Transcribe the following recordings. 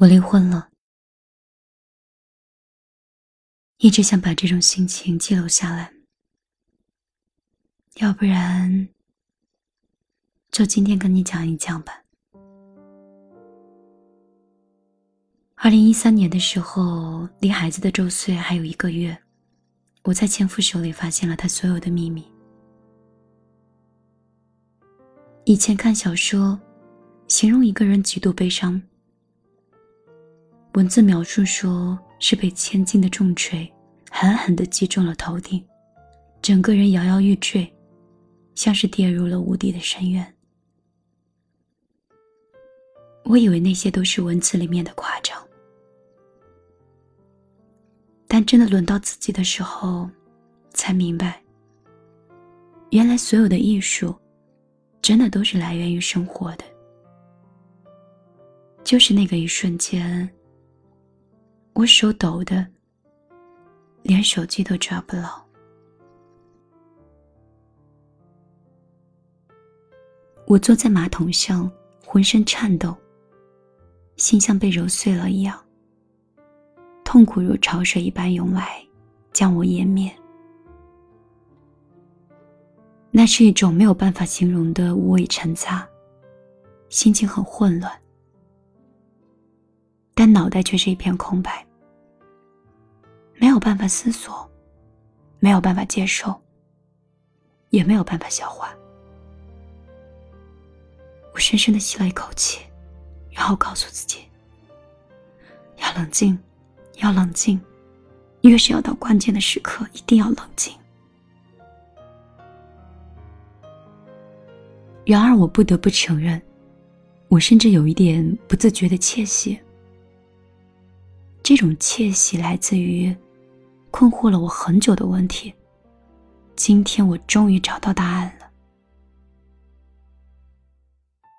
我离婚了，一直想把这种心情记录下来，要不然就今天跟你讲一讲吧。二零一三年的时候，离孩子的周岁还有一个月，我在前夫手里发现了他所有的秘密。以前看小说，形容一个人极度悲伤。文字描述说是被千斤的重锤狠狠地击中了头顶，整个人摇摇欲坠，像是跌入了无底的深渊。我以为那些都是文字里面的夸张，但真的轮到自己的时候，才明白，原来所有的艺术，真的都是来源于生活的，就是那个一瞬间。我手抖的，连手机都抓不牢。我坐在马桶上，浑身颤抖，心像被揉碎了一样。痛苦如潮水一般涌来，将我湮灭。那是一种没有办法形容的五味陈杂，心情很混乱，但脑袋却是一片空白。没有办法思索，没有办法接受，也没有办法消化。我深深的吸了一口气，然后告诉自己：要冷静，要冷静，越是要到关键的时刻，一定要冷静。然而，我不得不承认，我甚至有一点不自觉的窃喜。这种窃喜来自于。困惑了我很久的问题，今天我终于找到答案了。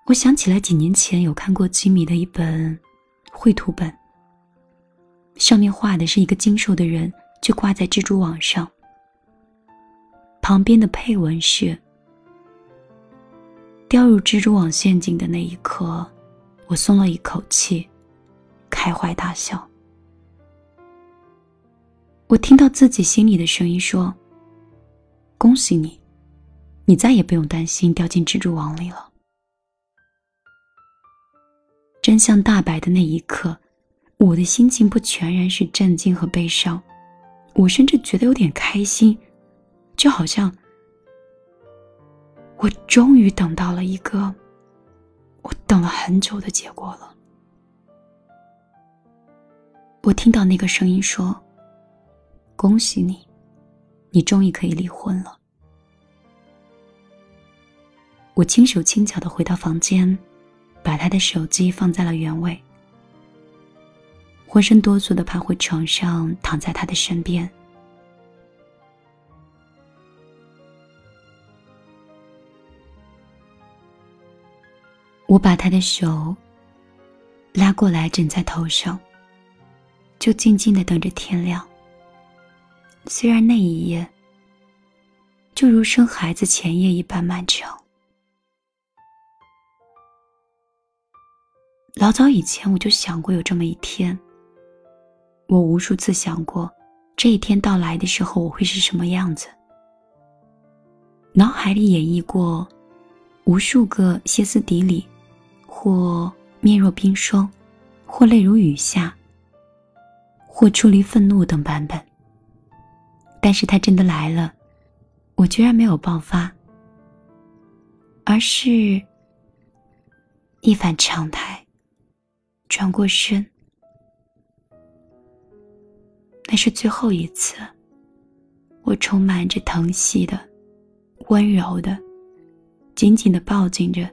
我想起来几年前有看过吉米的一本绘图本，上面画的是一个精瘦的人，就挂在蜘蛛网上，旁边的配文是：“掉入蜘蛛网陷阱的那一刻，我松了一口气，开怀大笑。”我听到自己心里的声音说：“恭喜你，你再也不用担心掉进蜘蛛网里了。”真相大白的那一刻，我的心情不全然是震惊和悲伤，我甚至觉得有点开心，就好像我终于等到了一个我等了很久的结果了。我听到那个声音说。恭喜你，你终于可以离婚了。我轻手轻脚的回到房间，把他的手机放在了原位，浑身哆嗦的爬回床上，躺在他的身边。我把他的手拉过来枕在头上，就静静的等着天亮。虽然那一夜，就如生孩子前夜一般漫长。老早以前我就想过有这么一天。我无数次想过，这一天到来的时候我会是什么样子。脑海里演绎过无数个歇斯底里，或面若冰霜，或泪如雨下，或出离愤怒等版本。但是他真的来了，我居然没有爆发，而是一反常态，转过身。那是最后一次，我充满着疼惜的、温柔的，紧紧的抱紧着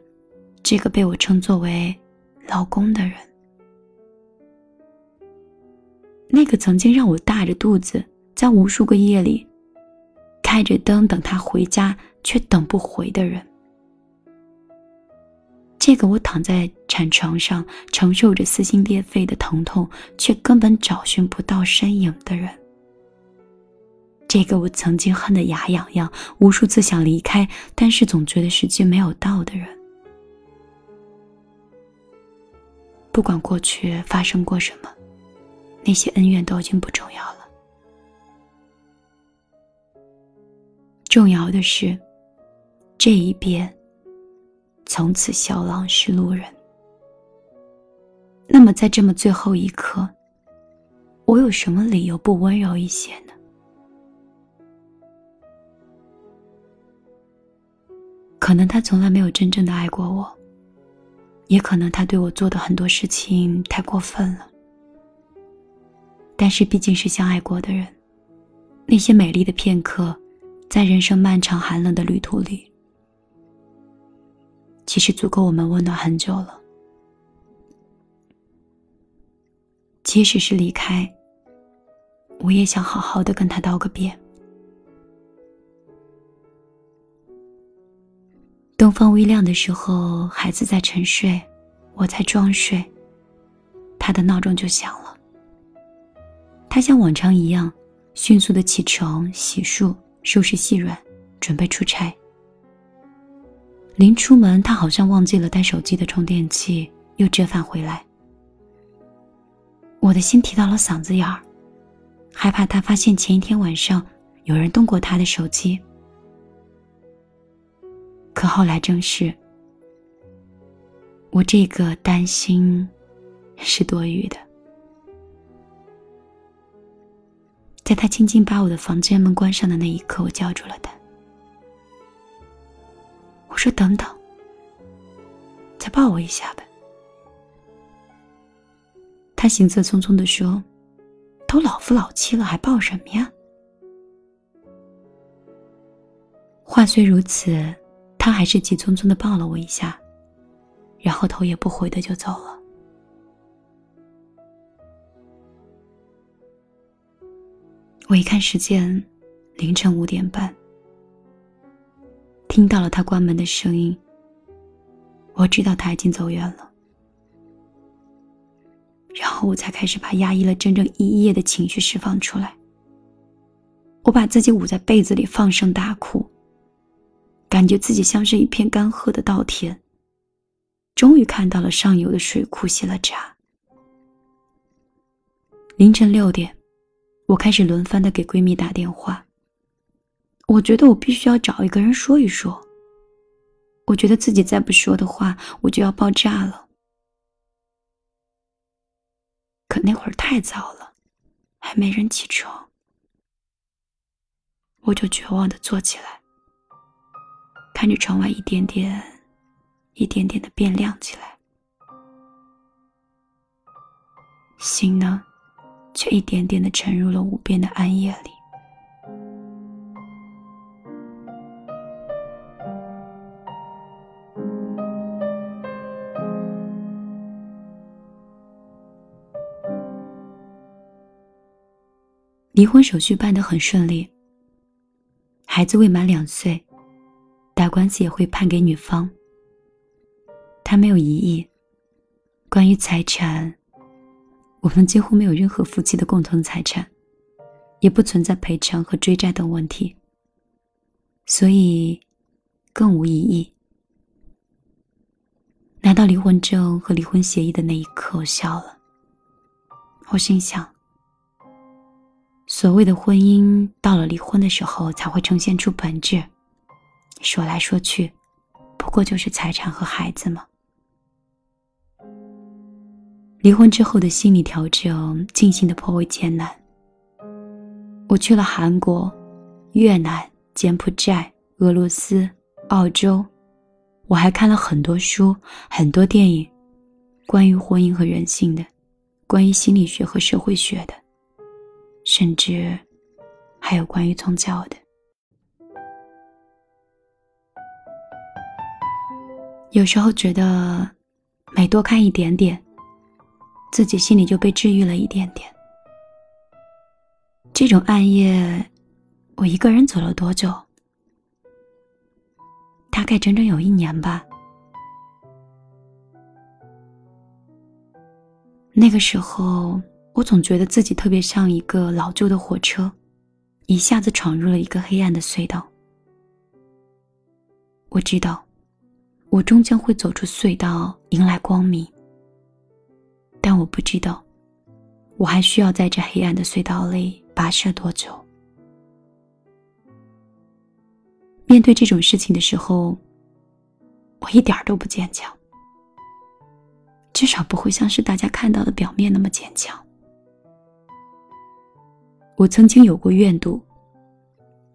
这个被我称作为老公的人，那个曾经让我大着肚子。在无数个夜里，开着灯等他回家，却等不回的人。这个我躺在产床上，承受着撕心裂肺的疼痛，却根本找寻不到身影的人。这个我曾经恨得牙痒痒，无数次想离开，但是总觉得时机没有到的人。不管过去发生过什么，那些恩怨都已经不重要了。重要的是，这一别从此小浪是路人。那么，在这么最后一刻，我有什么理由不温柔一些呢？可能他从来没有真正的爱过我，也可能他对我做的很多事情太过分了。但是毕竟是相爱过的人，那些美丽的片刻，在人生漫长寒冷的旅途里，其实足够我们温暖很久了。即使是离开，我也想好好的跟他道个别。东方微亮的时候，孩子在沉睡，我在装睡。他的闹钟就响了。他像往常一样，迅速的起床、洗漱、收拾细软，准备出差。临出门，他好像忘记了带手机的充电器，又折返回来。我的心提到了嗓子眼儿，害怕他发现前一天晚上有人动过他的手机。可后来证实，我这个担心是多余的。在他轻轻把我的房间门关上的那一刻，我叫住了他。我说：“等等，再抱我一下吧。”他行色匆匆的说：“都老夫老妻了，还抱什么呀？”话虽如此。他还是急匆匆的抱了我一下，然后头也不回的就走了。我一看时间，凌晨五点半，听到了他关门的声音，我知道他已经走远了。然后我才开始把压抑了整整一夜的情绪释放出来。我把自己捂在被子里，放声大哭。感觉自己像是一片干涸的稻田。终于看到了上游的水库泄了闸。凌晨六点，我开始轮番的给闺蜜打电话。我觉得我必须要找一个人说一说。我觉得自己再不说的话，我就要爆炸了。可那会儿太早了，还没人起床，我就绝望的坐起来。看着窗外一点点、一点点的变亮起来，心呢，却一点点的沉入了无边的暗夜里。离婚手续办得很顺利，孩子未满两岁。打官司也会判给女方。他没有异议。关于财产，我们几乎没有任何夫妻的共同财产，也不存在赔偿和追债等问题，所以更无异议。拿到离婚证和离婚协议的那一刻，我笑了。我心想：所谓的婚姻，到了离婚的时候才会呈现出本质。说来说去，不过就是财产和孩子嘛。离婚之后的心理调整进行的颇为艰难。我去了韩国、越南、柬埔寨、俄罗斯、澳洲，我还看了很多书、很多电影，关于婚姻和人性的，关于心理学和社会学的，甚至还有关于宗教的。有时候觉得，每多看一点点，自己心里就被治愈了一点点。这种暗夜，我一个人走了多久？大概整整有一年吧。那个时候，我总觉得自己特别像一个老旧的火车，一下子闯入了一个黑暗的隧道。我知道。我终将会走出隧道，迎来光明。但我不知道，我还需要在这黑暗的隧道里跋涉多久。面对这种事情的时候，我一点都不坚强，至少不会像是大家看到的表面那么坚强。我曾经有过怨毒，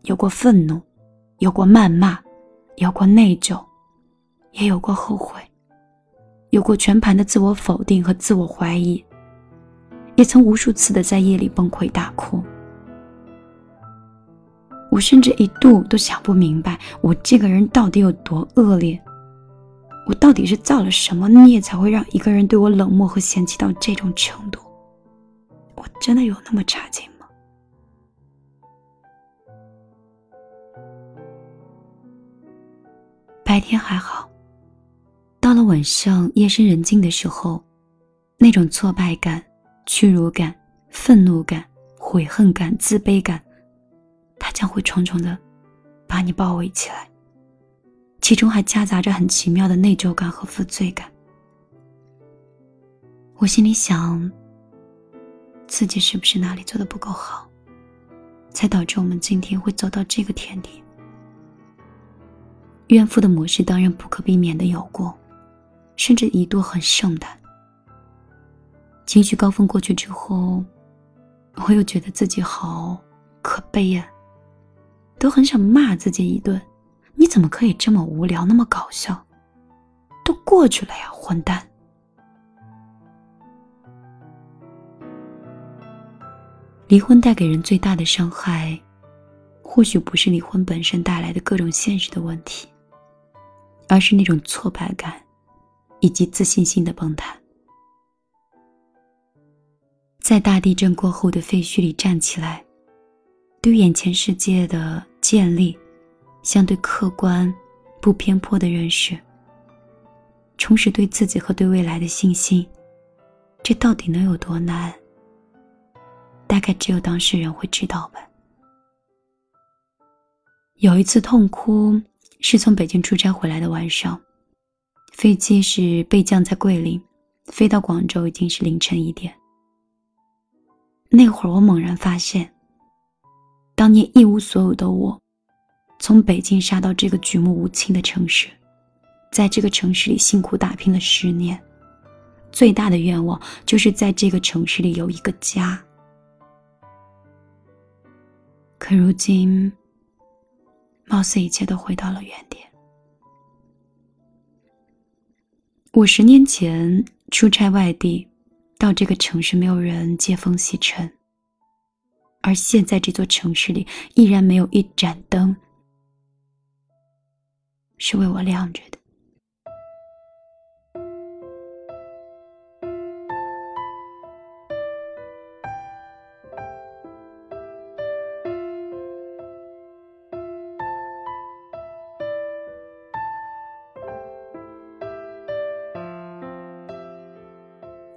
有过愤怒，有过谩骂，有过内疚，也有过后悔，有过全盘的自我否定和自我怀疑，也曾无数次的在夜里崩溃大哭。我甚至一度都想不明白，我这个人到底有多恶劣？我到底是造了什么孽，才会让一个人对我冷漠和嫌弃到这种程度？我真的有那么差劲吗？白天还好，到了晚上，夜深人静的时候，那种挫败感、屈辱感、愤怒感、悔恨感、自卑感。它将会重重的把你包围起来，其中还夹杂着很奇妙的内疚感和负罪感。我心里想，自己是不是哪里做的不够好，才导致我们今天会走到这个田地？怨妇的模式当然不可避免的有过，甚至一度很盛的。情绪高峰过去之后，我又觉得自己好可悲呀。都很想骂自己一顿，你怎么可以这么无聊，那么搞笑？都过去了呀，混蛋！离婚带给人最大的伤害，或许不是离婚本身带来的各种现实的问题，而是那种挫败感，以及自信心的崩塌。在大地震过后的废墟里站起来，对眼前世界的。建立相对客观、不偏颇的认识，重拾对自己和对未来的信心，这到底能有多难？大概只有当事人会知道吧。有一次痛哭，是从北京出差回来的晚上，飞机是备降在桂林，飞到广州已经是凌晨一点。那会儿我猛然发现。当年一无所有的我，从北京杀到这个举目无亲的城市，在这个城市里辛苦打拼了十年，最大的愿望就是在这个城市里有一个家。可如今，貌似一切都回到了原点。我十年前出差外地，到这个城市，没有人接风洗尘。而现在这座城市里依然没有一盏灯是为我亮着的。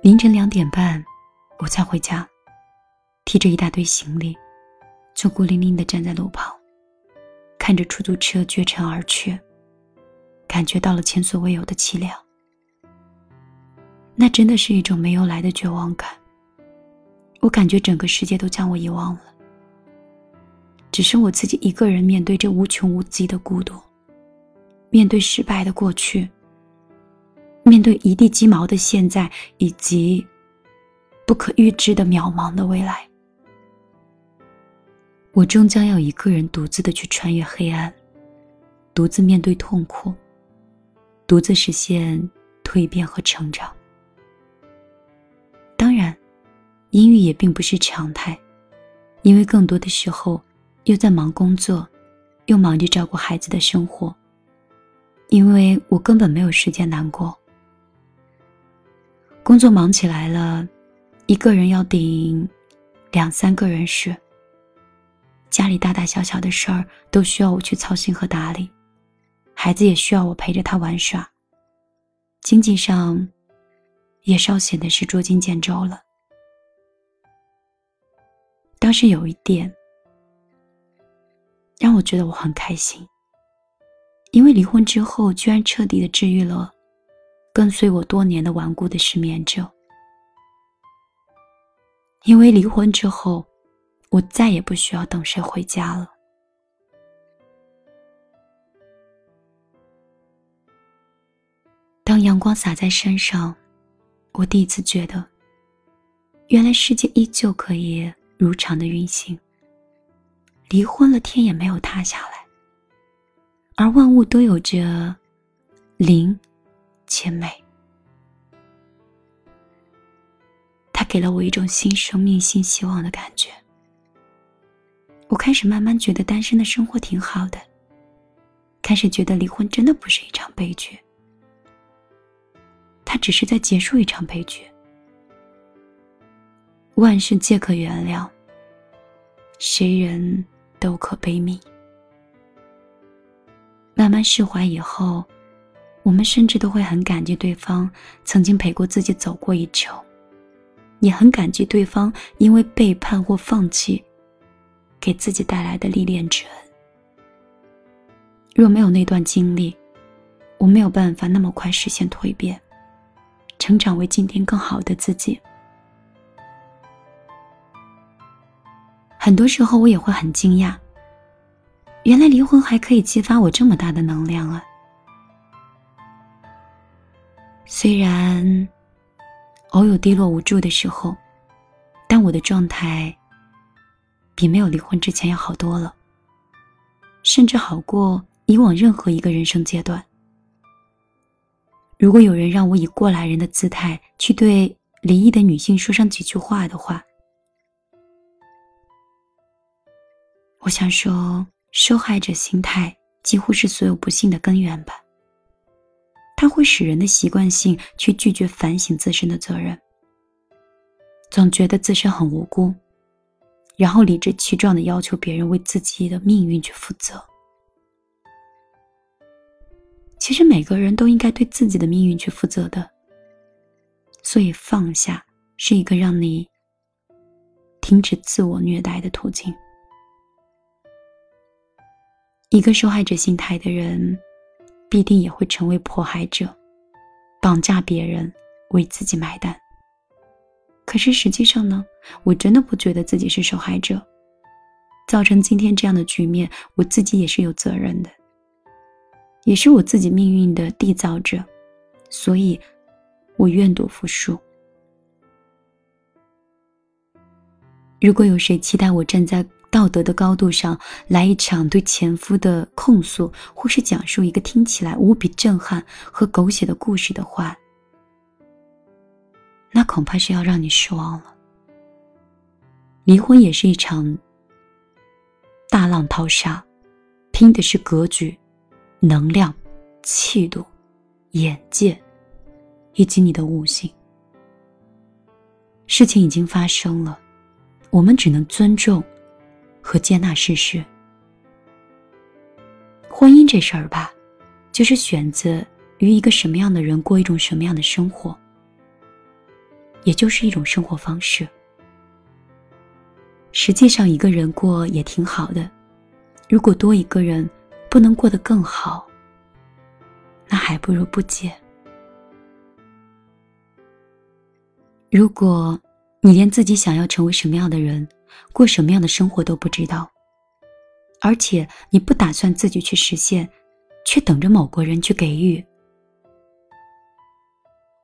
凌晨两点半，我才回家。提着一大堆行李，就孤零零的站在路旁，看着出租车绝尘而去，感觉到了前所未有的凄凉。那真的是一种没有来的绝望感。我感觉整个世界都将我遗忘了，只剩我自己一个人面对这无穷无际的孤独，面对失败的过去，面对一地鸡毛的现在，以及不可预知的渺茫的未来。我终将要一个人独自的去穿越黑暗，独自面对痛苦，独自实现蜕变和成长。当然，阴郁也并不是常态，因为更多的时候又在忙工作，又忙着照顾孩子的生活。因为我根本没有时间难过，工作忙起来了，一个人要顶两三个人事。家里大大小小的事儿都需要我去操心和打理，孩子也需要我陪着他玩耍。经济上，也稍显得是捉襟见肘了。当时有一点让我觉得我很开心，因为离婚之后居然彻底的治愈了跟随我多年的顽固的失眠症，因为离婚之后，我再也不需要等谁回家了。当阳光洒在身上，我第一次觉得，原来世界依旧可以如常的运行。离婚了，天也没有塌下来，而万物都有着灵且美。它给了我一种新生命、新希望的感觉。我开始慢慢觉得单身的生活挺好的，开始觉得离婚真的不是一场悲剧，它只是在结束一场悲剧。万事皆可原谅，谁人？都可悲悯。慢慢释怀以后，我们甚至都会很感激对方曾经陪过自己走过一程，也很感激对方因为背叛或放弃，给自己带来的历练之恩。若没有那段经历，我没有办法那么快实现蜕变，成长为今天更好的自己。很多时候我也会很惊讶，原来离婚还可以激发我这么大的能量啊！虽然偶有低落无助的时候，但我的状态比没有离婚之前要好多了，甚至好过以往任何一个人生阶段。如果有人让我以过来人的姿态去对离异的女性说上几句话的话，我想说，受害者心态几乎是所有不幸的根源吧。它会使人的习惯性去拒绝反省自身的责任，总觉得自身很无辜，然后理直气壮的要求别人为自己的命运去负责。其实每个人都应该对自己的命运去负责的，所以放下是一个让你停止自我虐待的途径。一个受害者心态的人，必定也会成为迫害者，绑架别人，为自己买单。可是实际上呢，我真的不觉得自己是受害者，造成今天这样的局面，我自己也是有责任的，也是我自己命运的缔造者，所以，我愿赌服输。如果有谁期待我站在，道德的高度上来一场对前夫的控诉，或是讲述一个听起来无比震撼和狗血的故事的话，那恐怕是要让你失望了。离婚也是一场大浪淘沙，拼的是格局、能量、气度、眼界，以及你的悟性。事情已经发生了，我们只能尊重。和接纳事实，婚姻这事儿吧，就是选择与一个什么样的人过一种什么样的生活，也就是一种生活方式。实际上，一个人过也挺好的，如果多一个人不能过得更好，那还不如不结。如果你连自己想要成为什么样的人，过什么样的生活都不知道，而且你不打算自己去实现，却等着某个人去给予，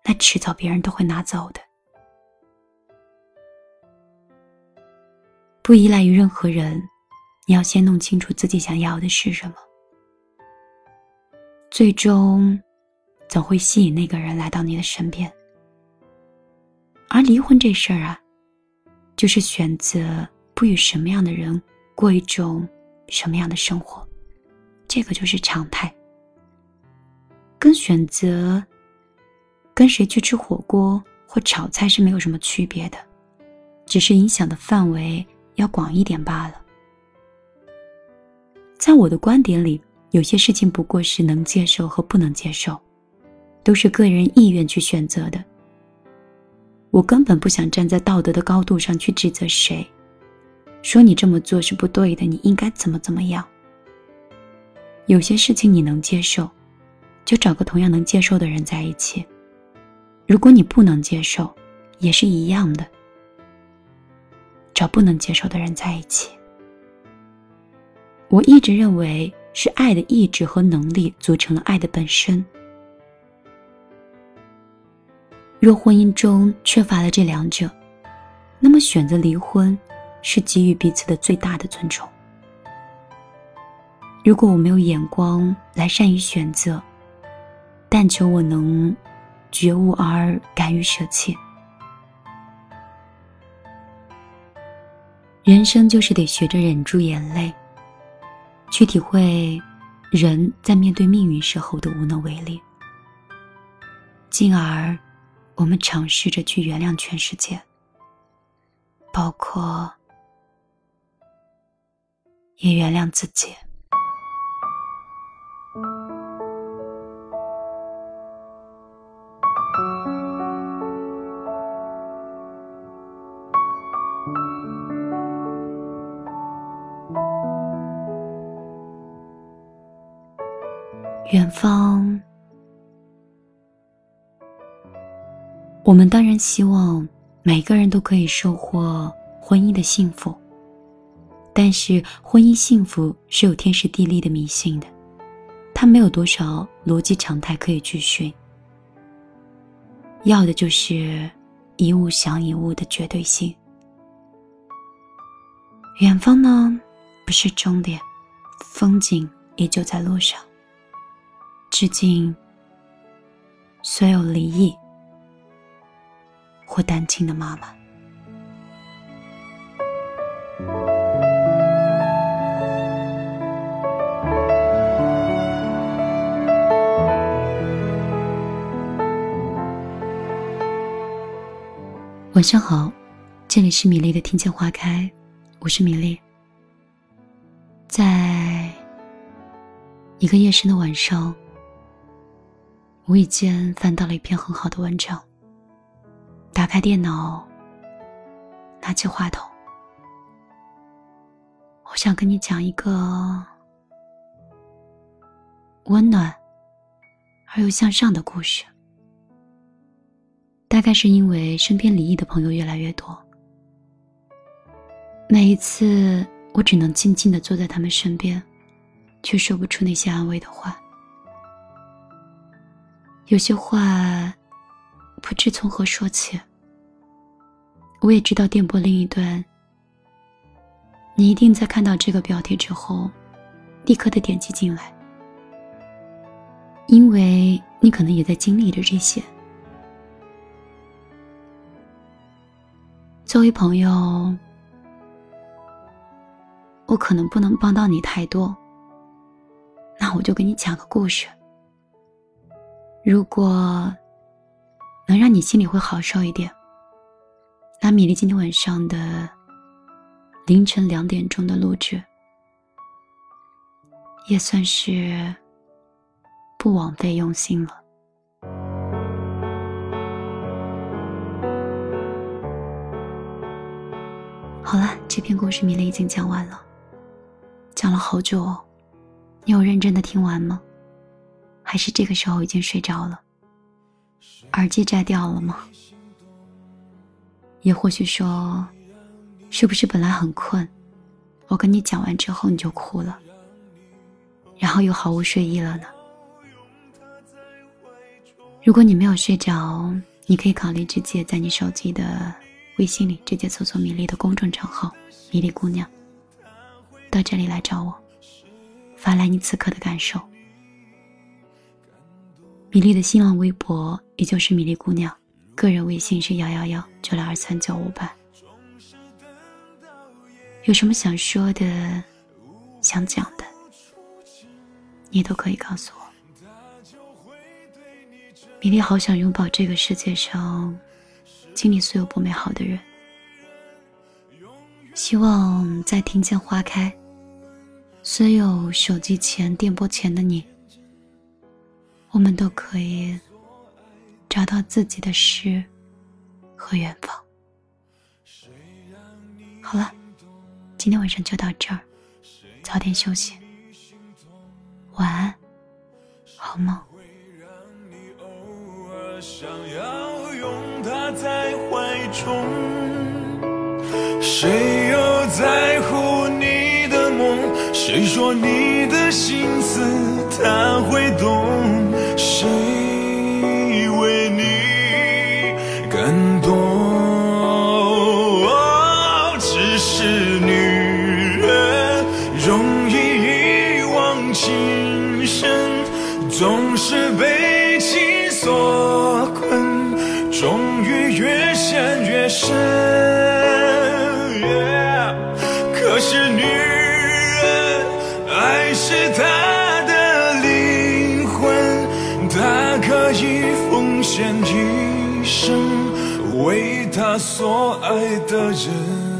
那迟早别人都会拿走的。不依赖于任何人，你要先弄清楚自己想要的是什么，最终总会吸引那个人来到你的身边。而离婚这事儿啊。就是选择不与什么样的人过一种什么样的生活，这个就是常态。跟选择跟谁去吃火锅或炒菜是没有什么区别的，只是影响的范围要广一点罢了。在我的观点里，有些事情不过是能接受和不能接受，都是个人意愿去选择的。我根本不想站在道德的高度上去指责谁，说你这么做是不对的，你应该怎么怎么样。有些事情你能接受，就找个同样能接受的人在一起；如果你不能接受，也是一样的。找不能接受的人在一起。我一直认为是爱的意志和能力组成了爱的本身。若婚姻中缺乏了这两者，那么选择离婚是给予彼此的最大的尊重。如果我没有眼光来善于选择，但求我能觉悟而敢于舍弃。人生就是得学着忍住眼泪，去体会人在面对命运时候的无能为力，进而我们尝试着去原谅全世界，包括也原谅自己。远方，我们当然希望每个人都可以收获婚姻的幸福，但是婚姻幸福是有天时地利的迷信的，它没有多少逻辑常态可以去寻，要的就是一物降一物的绝对性。远方呢，不是终点，风景也就在路上。致敬所有离异或单亲的妈妈。晚上好，这里是米粒的听见花开，我是米粒。在一个夜深的晚上。无意间翻到了一篇很好的文章。打开电脑，拿起话筒，我想跟你讲一个温暖而又向上的故事。大概是因为身边离异的朋友越来越多，每一次我只能静静的坐在他们身边，却说不出那些安慰的话。有些话不知从何说起。我也知道电波另一端，你一定在看到这个标题之后，立刻的点击进来，因为你可能也在经历着这些。作为朋友，我可能不能帮到你太多，那我就给你讲个故事。如果能让你心里会好受一点，那米粒今天晚上的凌晨两点钟的录制，也算是不枉费用心了。好了，这篇故事米粒已经讲完了，讲了好久哦，你有认真的听完吗？还是这个时候已经睡着了，耳机摘掉了吗？也或许说，是不是本来很困，我跟你讲完之后你就哭了，然后又毫无睡意了呢？如果你没有睡着，你可以考虑直接在你手机的微信里直接搜索米粒的公众账号“米粒姑娘”，到这里来找我，发来你此刻的感受。米粒的新浪微博也就是米粒姑娘，个人微信是幺幺幺九六二三九五八。有什么想说的、想讲的，你都可以告诉我。米粒好想拥抱这个世界上经历所有不美好的人，希望在听见花开，所有手机前、电波前的你。我们都可以找到自己的诗和远方。好了，今天晚上就到这儿，早点休息，晚安，好梦。谁又在乎你的梦？谁说你的心思他会懂？谁情深，总是被情所困，终于越陷越深。可是女人，爱是她的灵魂，她可以奉献一生为她所爱的人。